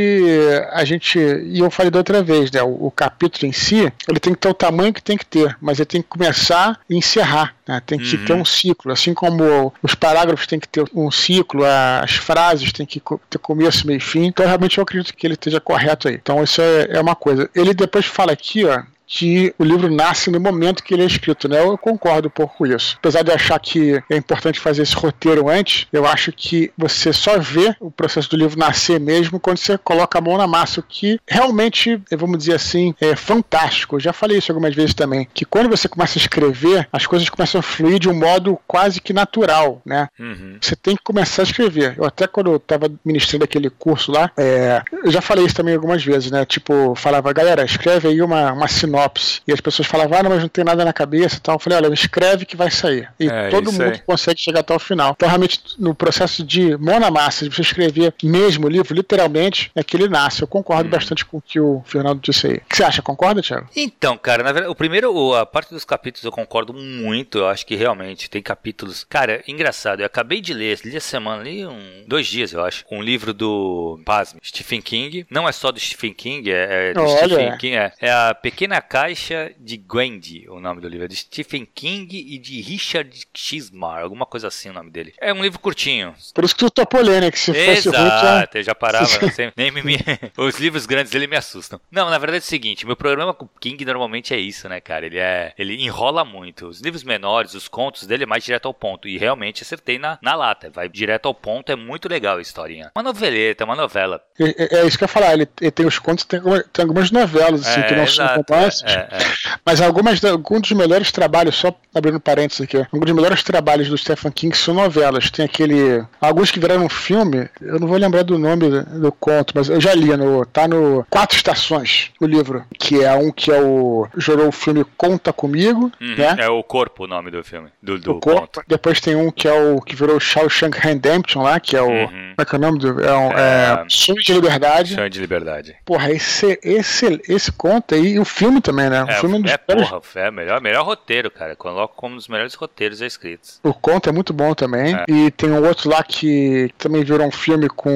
a gente. E eu falei da outra vez, né? O, o, capítulo em si, ele tem que ter o tamanho que tem que ter, mas ele tem que começar e encerrar. Né? Tem que uhum. ter um ciclo. Assim como os parágrafos têm que ter um ciclo, as frases têm que ter começo, meio e fim. Então, realmente, eu acredito que ele esteja correto aí. Então, isso é, é uma coisa. Ele depois fala aqui, ó, que o livro nasce no momento que ele é escrito, né? Eu concordo um pouco com isso. Apesar de achar que é importante fazer esse roteiro antes, eu acho que você só vê o processo do livro nascer mesmo quando você coloca a mão na massa, o que realmente, vamos dizer assim, é fantástico. Eu já falei isso algumas vezes também, que quando você começa a escrever, as coisas começam a fluir de um modo quase que natural, né? Uhum. Você tem que começar a escrever. Eu até quando eu estava ministrando aquele curso lá, é, eu já falei isso também algumas vezes, né? Tipo, falava, galera, escreve aí uma, uma sinopse. E as pessoas falavam, ah, não, mas não tem nada na cabeça e tal. Eu falei, olha, escreve que vai sair. E é, todo mundo aí. consegue chegar até o final. Então, realmente, no processo de mão na massa, de você escrever mesmo o livro, literalmente, é que ele nasce. Eu concordo hum. bastante com o que o Fernando disse aí. O que você acha? Concorda, Thiago? Então, cara, na verdade, o primeiro, a parte dos capítulos eu concordo muito. Eu acho que realmente tem capítulos. Cara, engraçado, eu acabei de ler, li a semana, li um, dois dias, eu acho, um livro do Pasme, Stephen King. Não é só do Stephen King, é, é do Olha. Stephen King, é, é a Pequena Caixa de Gwendy, o nome do livro, é de Stephen King e de Richard Chismar, alguma coisa assim o nome dele. É um livro curtinho. Por isso que tu topou ler, né? Que se Exato, fosse ruim, já... eu já parava. sempre, nem me, me, os livros grandes dele me assustam. Não, na verdade é o seguinte, meu problema com o King normalmente é isso, né, cara? Ele é, ele enrola muito. Os livros menores menores, os contos dele é mais direto ao ponto. E realmente acertei na, na lata. Vai direto ao ponto, é muito legal a historinha. Uma noveleta, uma novela. É, é, é isso que eu ia falar, ele, ele tem os contos, tem, tem algumas novelas, assim, É, que não exato, são romances. é, é, é. Mas algumas, alguns dos melhores trabalhos, só abrindo parênteses aqui, alguns dos melhores trabalhos do Stephen King são novelas. Tem aquele. Alguns que viraram filme, eu não vou lembrar do nome do, conto, mas eu já li, no, tá no Quatro Estações, o livro. Que é um que é o. Gerou o filme Conta Comigo, Uhum, né? É o corpo o nome do filme. Do, do o corpo. conto. Depois tem um que é o que virou Shawshank Redemption lá, que é o. Uhum. Como é que é o nome do. É, um, É. é Sonho de Liberdade. Sonho de Liberdade. Porra, esse, esse, esse conto aí, e o filme também, né? O É, filme é dos é porra, é melhor, melhor roteiro, cara. Coloco como um dos melhores roteiros escritos. O conto é muito bom também. É. E tem um outro lá que também virou um filme com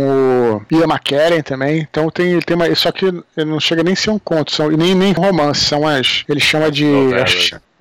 o Ian McKellen também. Então tem, tem uma. Só que não chega nem a ser um conto, são, nem, nem romance, são as. Ele chama de.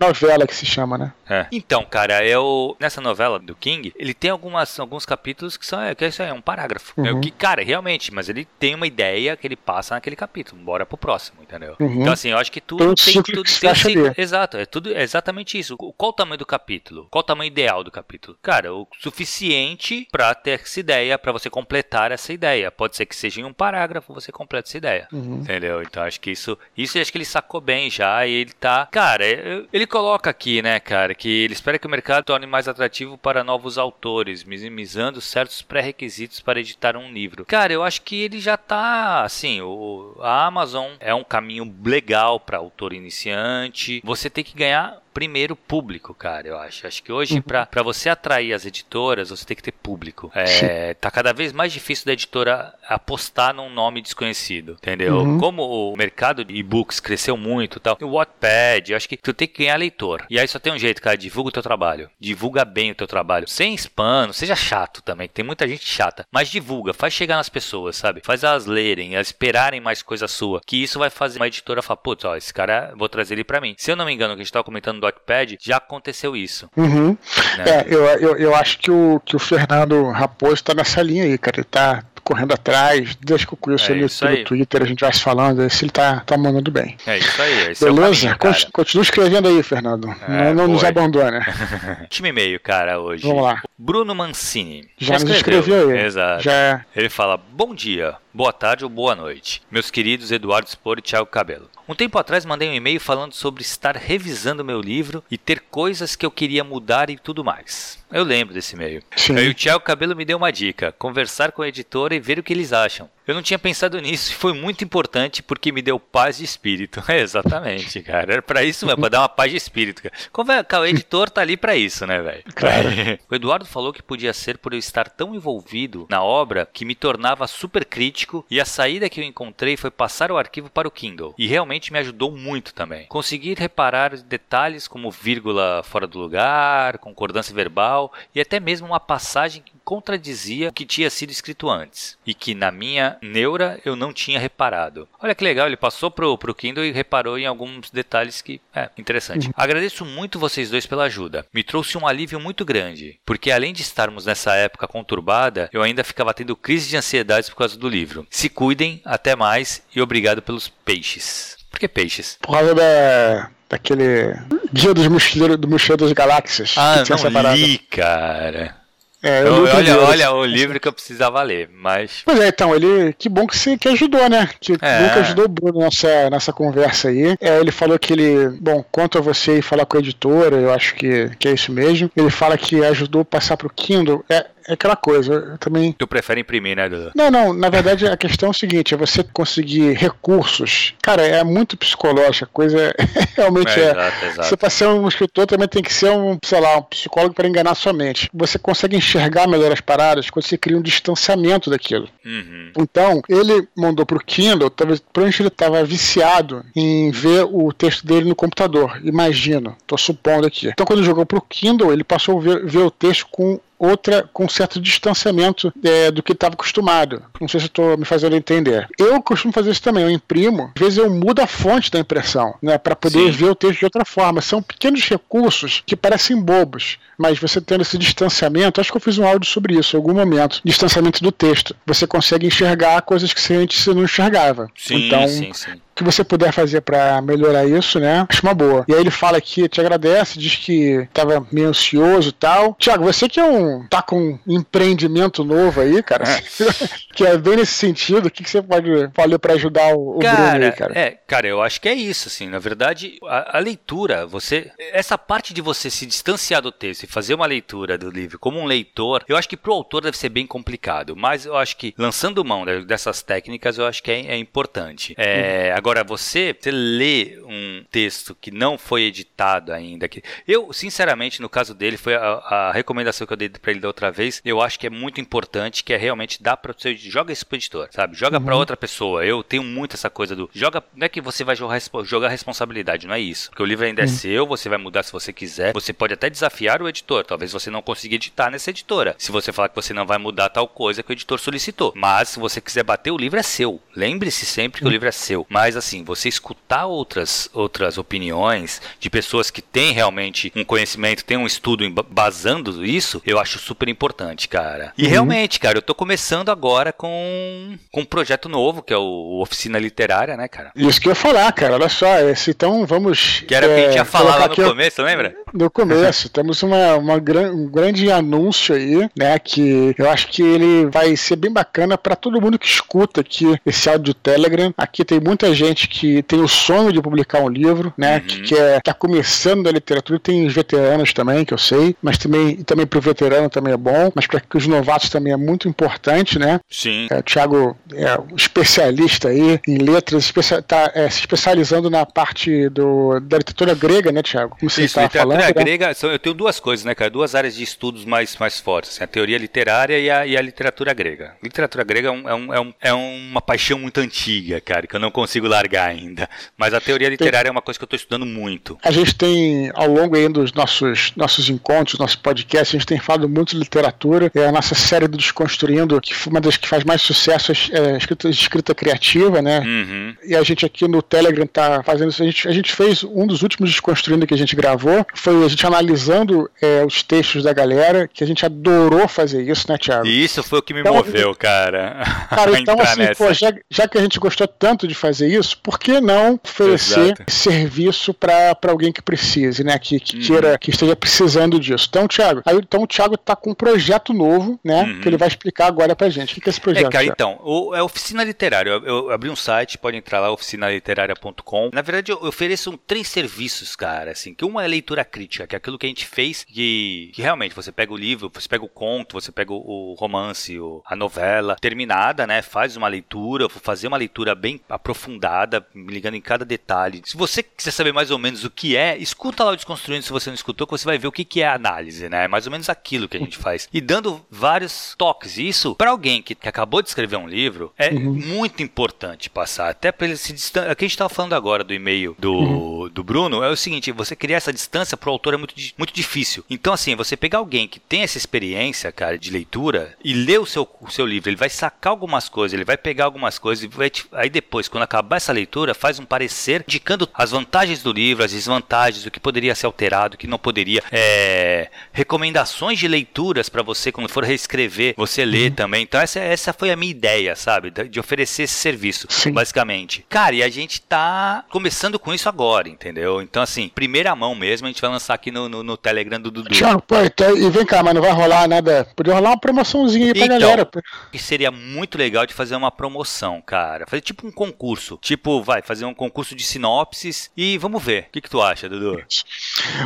Novela que se chama, né? É. Então, cara, eu nessa novela do King, ele tem algumas, alguns capítulos que são é, que é isso aí, é um parágrafo. É o Uhum. que, cara, realmente, mas ele tem uma ideia que ele passa naquele capítulo. Bora pro próximo, entendeu? Uhum. Então, assim, eu acho que tudo Tem tudo tem ali. Exato, é tudo é exatamente isso. Qual o tamanho do capítulo? Qual o tamanho ideal do capítulo? Cara, o suficiente pra ter essa ideia, pra você completar essa ideia. Pode ser que seja em um parágrafo você completa essa ideia. Uhum. Entendeu? Então acho que isso. Isso acho que ele sacou bem já. E ele tá. Cara, ele coloca aqui, né, cara, que ele espera que o mercado torne mais atrativo para novos autores, minimizando certos pré-requisitos para editar um livro. Cara, eu acho que ele já tá. Assim, o, a Amazon é um caminho legal para autor iniciante. Você tem que ganhar. Primeiro público, cara, eu acho. Acho que hoje, Uhum. pra para você atrair as editoras, você tem que ter público. É, tá cada vez mais difícil da editora apostar num nome desconhecido, entendeu? Uhum. Como o mercado de e-books cresceu muito e tal, o Wattpad, eu acho que tu tem que ganhar leitor. E aí só tem um jeito, cara, divulga o teu trabalho. Divulga bem o teu trabalho. Sem spam, não seja chato também, que tem muita gente chata. Mas divulga, faz chegar nas pessoas, sabe? Faz elas lerem, elas esperarem mais coisa sua. Que isso vai fazer uma editora falar, putz, ó, esse cara, vou trazer ele pra mim. Se eu não me engano, que a gente tava comentando do já aconteceu isso. Uhum. Né? É, eu, eu, eu acho que o, que o Fernando Raposo tá nessa linha aí, cara. Ele tá correndo atrás, desde que eu conheço É ele pelo. Twitter, a gente vai se falando, se ele tá, tá mandando bem. É isso aí, é Beleza? caminho, Conti- cara. Continua escrevendo aí, Fernando. É, não não nos abandona. Time e-mail, cara, hoje. Vamos lá. Bruno Mancini. Já nos escreveu aí. Exato. Já é. Ele fala: Bom dia, boa tarde ou boa noite, meus queridos Eduardo Spor e Thiago Cabelo. Um tempo atrás mandei um e-mail falando sobre estar revisando meu livro e ter coisas que eu queria mudar e tudo mais. Eu lembro desse e-mail. Sim. Aí o Thiago Cabelo me deu uma dica: conversar com a editora e ver o que eles acham. Eu não tinha pensado nisso e foi muito importante porque me deu paz de espírito. É, exatamente, cara. Era pra isso mesmo, pra dar uma paz de espírito. Cara. Conver- cara, o editor tá ali pra isso, né, velho? Claro. O Eduardo falou que podia ser por eu estar tão envolvido na obra que me tornava super crítico e a saída que eu encontrei foi passar o arquivo para o Kindle. E realmente me ajudou muito também. Conseguir reparar detalhes como vírgula fora do lugar, concordância verbal e até mesmo uma passagem que contradizia o que tinha sido escrito antes e que na minha neura eu não tinha reparado. Olha que legal, ele passou pro, pro Kindle e reparou em alguns detalhes que é interessante. Agradeço muito vocês dois pela ajuda. Me trouxe um alívio muito grande, porque além de estarmos nessa época conturbada, eu ainda ficava tendo crise de ansiedade por causa do livro. Se cuidem, até mais e obrigado pelos peixes. Por que peixes? Por causa da, daquele Guia dos Mochileiros, do Mochileiro das Galáxias. Ah, não li, cara. É, eu Eu- li o olha, olha o livro que eu precisava ler, mas Pois é, então, ele. Que bom que você que ajudou, né? Que É. bom que ajudou o Bruno nessa, nessa conversa aí. É, ele falou que ele. Bom, quanto a você ir falar com a editora, eu acho que, que é isso mesmo. Ele fala que ajudou a passar pro Kindle. É, é aquela coisa, eu também. tu prefere imprimir, né, Dudu? Não, não, na verdade a questão é o seguinte: é você conseguir recursos. Cara, é muito psicológica, a coisa realmente É, é. exato, Você exato. para ser um escritor também tem que ser um, sei lá, um psicólogo para enganar sua mente. Você consegue enxergar melhor as paradas quando você cria um distanciamento daquilo. Uhum. Então, ele mandou pro Kindle, talvez provavelmente ele estava viciado em ver o texto dele no computador. Imagino, tô supondo aqui. Então, quando jogou pro Kindle, ele passou a ver, ver o texto com outra com certo distanciamento é, do que estava acostumado. Não sei se estou me fazendo entender. Eu costumo fazer isso também. Eu imprimo, às vezes eu mudo a fonte da impressão, né, para poder Sim. ver o texto de outra forma. São pequenos recursos que parecem bobos, mas você tendo esse distanciamento, acho que eu fiz um áudio sobre isso em algum momento, distanciamento do texto. Você consegue enxergar coisas que você antes você não enxergava. Sim, então, sim, sim. Que você puder fazer para melhorar isso, né? Acho uma boa. E aí ele fala aqui, te agradece, diz que tava meio ansioso e tal. Tiago, você que é um. tá com um empreendimento novo aí, cara. É. que é bem nesse sentido, o que, que você pode falar para ajudar o, o cara, Bruno aí, cara? É, cara, eu acho que é isso, assim. Na verdade, a, a leitura, você. Essa parte de você se distanciar do texto e fazer uma leitura do livro como um leitor, eu acho que pro autor deve ser bem complicado. Mas eu acho que lançando mão dessas técnicas, eu acho que é, é importante. É, uhum. Agora, você, você lê um texto que não foi editado ainda. Que, eu, sinceramente, no caso dele, foi a, a recomendação que eu dei para ele da outra vez. Eu acho que é muito importante, que é realmente dar para você joga isso pro editor, sabe? Joga uhum. para outra pessoa. Eu tenho muito essa coisa do joga, não é que você vai jogar, jogar responsabilidade, não é isso. Porque o livro ainda é uhum. é seu, você vai mudar se você quiser. Você pode até desafiar o editor. Talvez você não consiga editar nessa editora. Se você falar que você não vai mudar tal coisa que o editor solicitou. Mas se você quiser bater, o livro é seu. Lembre-se sempre que o uhum. livro é seu. Mas assim, você escutar outras outras opiniões de pessoas que têm realmente um conhecimento, têm um estudo basando isso, eu acho super importante, cara. E uhum. realmente, cara, eu tô começando agora com, com um projeto novo, que é o Oficina Literária, né, cara? Isso que eu ia falar, cara. Olha só, esse, então vamos. Que era o é, que a gente ia falar lá no começo, lembra? No começo. temos uma, uma gran, um grande anúncio aí, né? Que eu acho que ele vai ser bem bacana para todo mundo que escuta aqui esse áudio Telegram. Aqui tem muita gente que tem o sonho de publicar um livro, né? Uhum. Que, que é, tá começando a literatura, tem os veteranos também, que eu sei, mas também, também pro veterano também é bom, mas para os novatos também é muito importante, né? Sim. É, o Thiago é um especialista aí em letras, está é, se especializando na parte do, da literatura grega, né, Thiago? Como você falando. Literatura né? grega, são, eu tenho duas coisas, né, cara? Duas áreas de estudos mais, mais fortes, assim, a teoria literária e a, e a literatura grega. literatura grega é, um, é, um, é, um, é uma paixão muito antiga, cara, que eu não consigo largar ainda. Mas a teoria literária tem, é uma coisa que eu estou estudando muito. A gente tem, ao longo aí dos nossos, nossos encontros, nosso podcast, a gente tem falado muito de literatura. É a nossa série do Desconstruindo, que foi uma das que faz mais sucesso, é, escrita, escrita criativa, né? Uhum. E a gente aqui no Telegram tá fazendo isso. A gente, a gente fez um dos últimos Desconstruindo que a gente gravou, foi a gente analisando é, os textos da galera, que a gente adorou fazer isso, né, Thiago? E isso foi o que me então, moveu, cara. Cara, então assim, pô, já, já que a gente gostou tanto de fazer isso, por que não oferecer Exato. serviço para alguém que precise, né? Que, que uhum. queira, que esteja precisando disso. Então, Thiago, aí, então o Thiago tá com um projeto novo, né? Uhum. Que ele vai explicar agora pra gente. O que, que é esse projeto? É, cara, então, o, é Oficina Literária. Eu, eu, abri um site, pode entrar lá, oficinaliteraria.com. Na verdade, eu, ofereço três serviços, cara, assim, que uma é leitura crítica, que é aquilo que a gente fez, que, que realmente você pega o livro, você pega o conto, você pega o, o romance, o, a novela, terminada, né? Faz uma leitura, vou fazer uma leitura bem aprofundada, me ligando em cada detalhe. Se você quiser saber mais ou menos o que é, escuta lá o Desconstruindo se você não escutou, que você vai ver o que, que é a análise, né? É mais ou menos aquilo que a gente faz. E dando vários toques. Isso, para alguém que, que, acabou de escrever um livro, é uhum. muito importante passar. Até para ele se distanciar. O que a gente estava falando agora do e-mail do, uhum. do Bruno é o seguinte: você criar essa distância pro autor é muito, muito difícil. Então, assim, você pegar alguém que tem essa experiência, cara, de leitura e ler o seu, o seu livro, ele vai sacar algumas coisas, ele vai pegar algumas coisas e vai te, aí depois, quando acabar essa leitura, faz um parecer indicando as vantagens do livro, as desvantagens, o que poderia ser alterado, o que não poderia. É, recomendações de leituras para você quando for reescrever, você ler uhum. também. Então, essa, essa foi a minha ideia, sabe? De oferecer esse serviço, Sim. basicamente. Cara, e a gente tá começando com isso agora, entendeu? Então, assim, primeira mão mesmo, a gente vai lançar aqui no, no, no Telegram do Dudu. Tchau, pô, então, e vem cá, mas não vai rolar nada. Podia rolar uma promoçãozinha aí pra então, galera. Que seria muito legal de fazer uma promoção, cara. Fazer tipo um concurso. Tipo, vai, fazer um concurso de sinopses e vamos ver. O que, que tu acha, Dudu?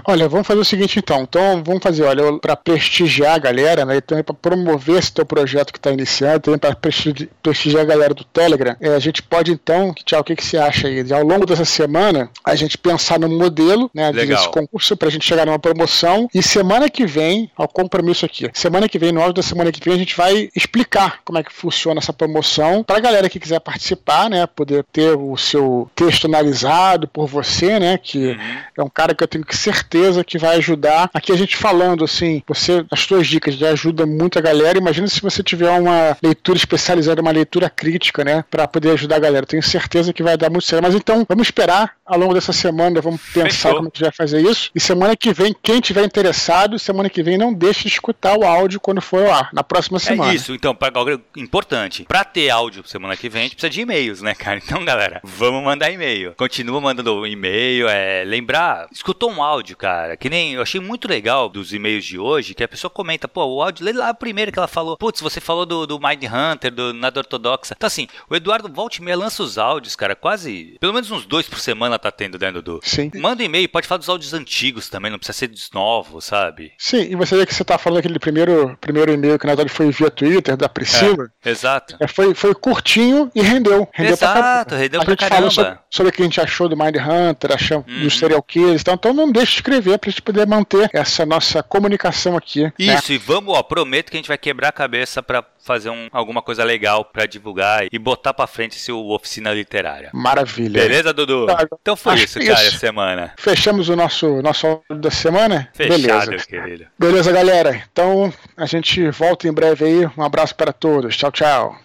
Olha, vamos fazer o seguinte então. Então, vamos fazer, olha, pra prestigiar a galera, né? Então, pra promover esse teu projeto que tá iniciando, também para prestigiar a galera do Telegram, é, a gente pode então, tchau, o que, que você acha aí? Ao longo dessa semana, a gente pensar no modelo né, Legal. desse concurso para a gente chegar numa promoção e semana que vem, ao compromisso aqui, semana que vem, no áudio da semana que vem, a gente vai explicar como é que funciona essa promoção para a galera que quiser participar, né, poder ter o seu texto analisado por você, né, que uhum. é um cara que eu tenho certeza que vai ajudar. Aqui a gente falando assim, você, as suas dicas já ajudam muito a galera. Imagina se você tiver uma leitura especializada, uma leitura crítica, né, para poder ajudar a galera. Tenho certeza que vai dar muito certo. Mas então, vamos esperar ao longo dessa semana vamos pensar Fechou. como a gente vai fazer isso. E semana que vem, quem tiver interessado, semana que vem não deixe de escutar o áudio quando for ao ar, na próxima semana. É isso, então, pra, importante. Pra ter áudio semana que vem, a gente precisa de e-mails, né, cara? Então, galera, vamos mandar e-mail. Continua mandando e-mail, é, lembrar, escutou um áudio, cara, que nem, eu achei muito legal dos e-mails de hoje, que a pessoa comenta, pô, o áudio, lê lá primeiro que ela falou, putz, você falou do, do Mind Hunter, do Nada Ortodoxa. Então, assim, o Eduardo volte e meia lança os áudios, cara, quase, pelo menos uns dois por semana tá tendo, né, Dudu? Sim. Manda um e-mail, pode falar dos áudios antigos também, não precisa ser dos novos, sabe? Sim, e você vê que você tá falando aquele primeiro, primeiro e-mail que na verdade foi via Twitter, da Priscila. É, exato. É, foi, foi curtinho e rendeu. rendeu exato, pra rendeu a pra gente caramba. Falou sobre, sobre o que a gente achou do Mind Hunter, achou uhum. dos serial killers, então, então não deixe de escrever pra gente poder manter essa nossa comunicação aqui. Né? Isso, né? e vamos, ó, prometo que a gente vai quebrar a cabeça pra fazer um, alguma coisa legal para divulgar e botar para frente esse oficina literária. Maravilha. Beleza, Dudu? Tá, então foi isso, cara, isso. semana. Fechamos o nosso nosso da semana? Fechado, Beleza. querido. Beleza, galera. Então a gente volta em breve aí. Um abraço para todos. Tchau, tchau.